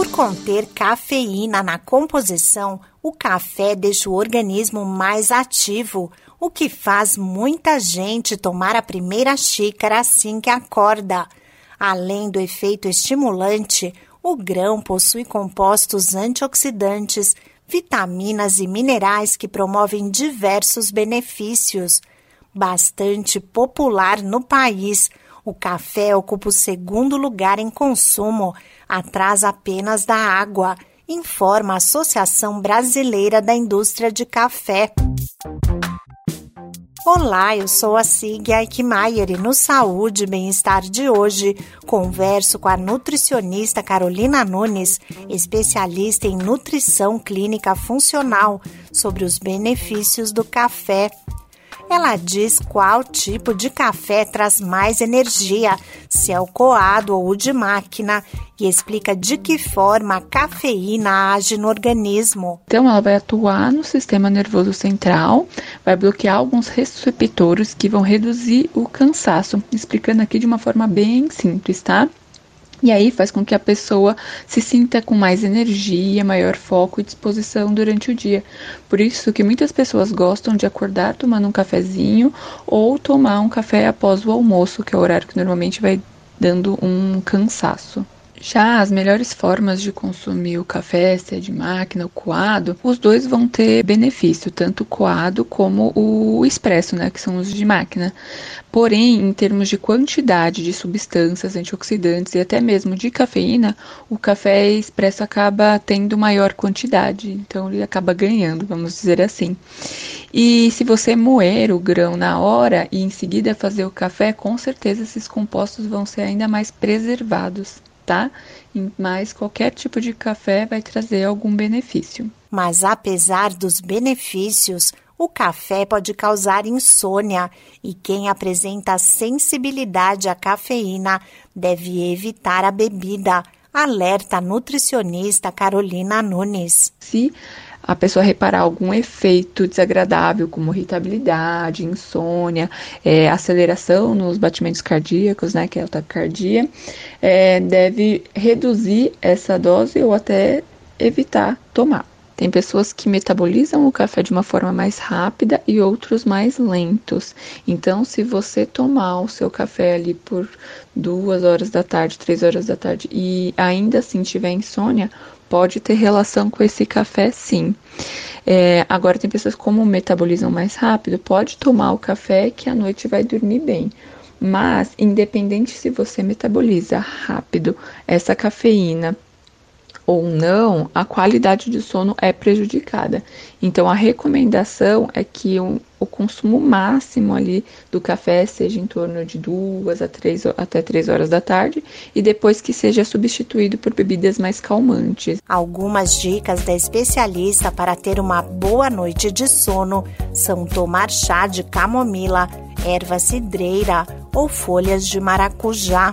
Por conter cafeína na composição, o café deixa o organismo mais ativo, o que faz muita gente tomar a primeira xícara assim que acorda. Além do efeito estimulante, o grão possui compostos antioxidantes, vitaminas e minerais que promovem diversos benefícios. Bastante popular no país, o café ocupa o segundo lugar em consumo, atrás apenas da água, informa a Associação Brasileira da Indústria de Café. Olá, eu sou a Sig Eichmeier e no Saúde e Bem-Estar de hoje converso com a nutricionista Carolina Nunes, especialista em nutrição clínica funcional, sobre os benefícios do café. Ela diz qual tipo de café traz mais energia, se é o coado ou o de máquina, e explica de que forma a cafeína age no organismo. Então, ela vai atuar no sistema nervoso central, vai bloquear alguns receptores que vão reduzir o cansaço, explicando aqui de uma forma bem simples, tá? E aí faz com que a pessoa se sinta com mais energia, maior foco e disposição durante o dia. Por isso que muitas pessoas gostam de acordar tomando um cafezinho ou tomar um café após o almoço, que é o horário que normalmente vai dando um cansaço. Já as melhores formas de consumir o café, se é de máquina ou coado, os dois vão ter benefício, tanto o coado como o expresso, né, que são os de máquina. Porém, em termos de quantidade de substâncias antioxidantes e até mesmo de cafeína, o café expresso acaba tendo maior quantidade, então ele acaba ganhando, vamos dizer assim. E se você moer o grão na hora e em seguida fazer o café, com certeza esses compostos vão ser ainda mais preservados tá? Mas qualquer tipo de café vai trazer algum benefício. Mas apesar dos benefícios, o café pode causar insônia e quem apresenta sensibilidade à cafeína deve evitar a bebida. Alerta a nutricionista Carolina Nunes. Se a pessoa reparar algum efeito desagradável, como irritabilidade, insônia, é, aceleração nos batimentos cardíacos, né, que é a taquicardia, é, deve reduzir essa dose ou até evitar tomar. Tem pessoas que metabolizam o café de uma forma mais rápida e outros mais lentos. Então, se você tomar o seu café ali por duas horas da tarde, três horas da tarde e ainda assim tiver insônia, pode ter relação com esse café, sim. É, agora, tem pessoas como metabolizam mais rápido, pode tomar o café que à noite vai dormir bem. Mas, independente se você metaboliza rápido essa cafeína ou não, a qualidade de sono é prejudicada. Então, a recomendação é que o, o consumo máximo ali do café seja em torno de duas a três, até três horas da tarde e depois que seja substituído por bebidas mais calmantes. Algumas dicas da especialista para ter uma boa noite de sono são tomar chá de camomila, erva cidreira ou folhas de maracujá.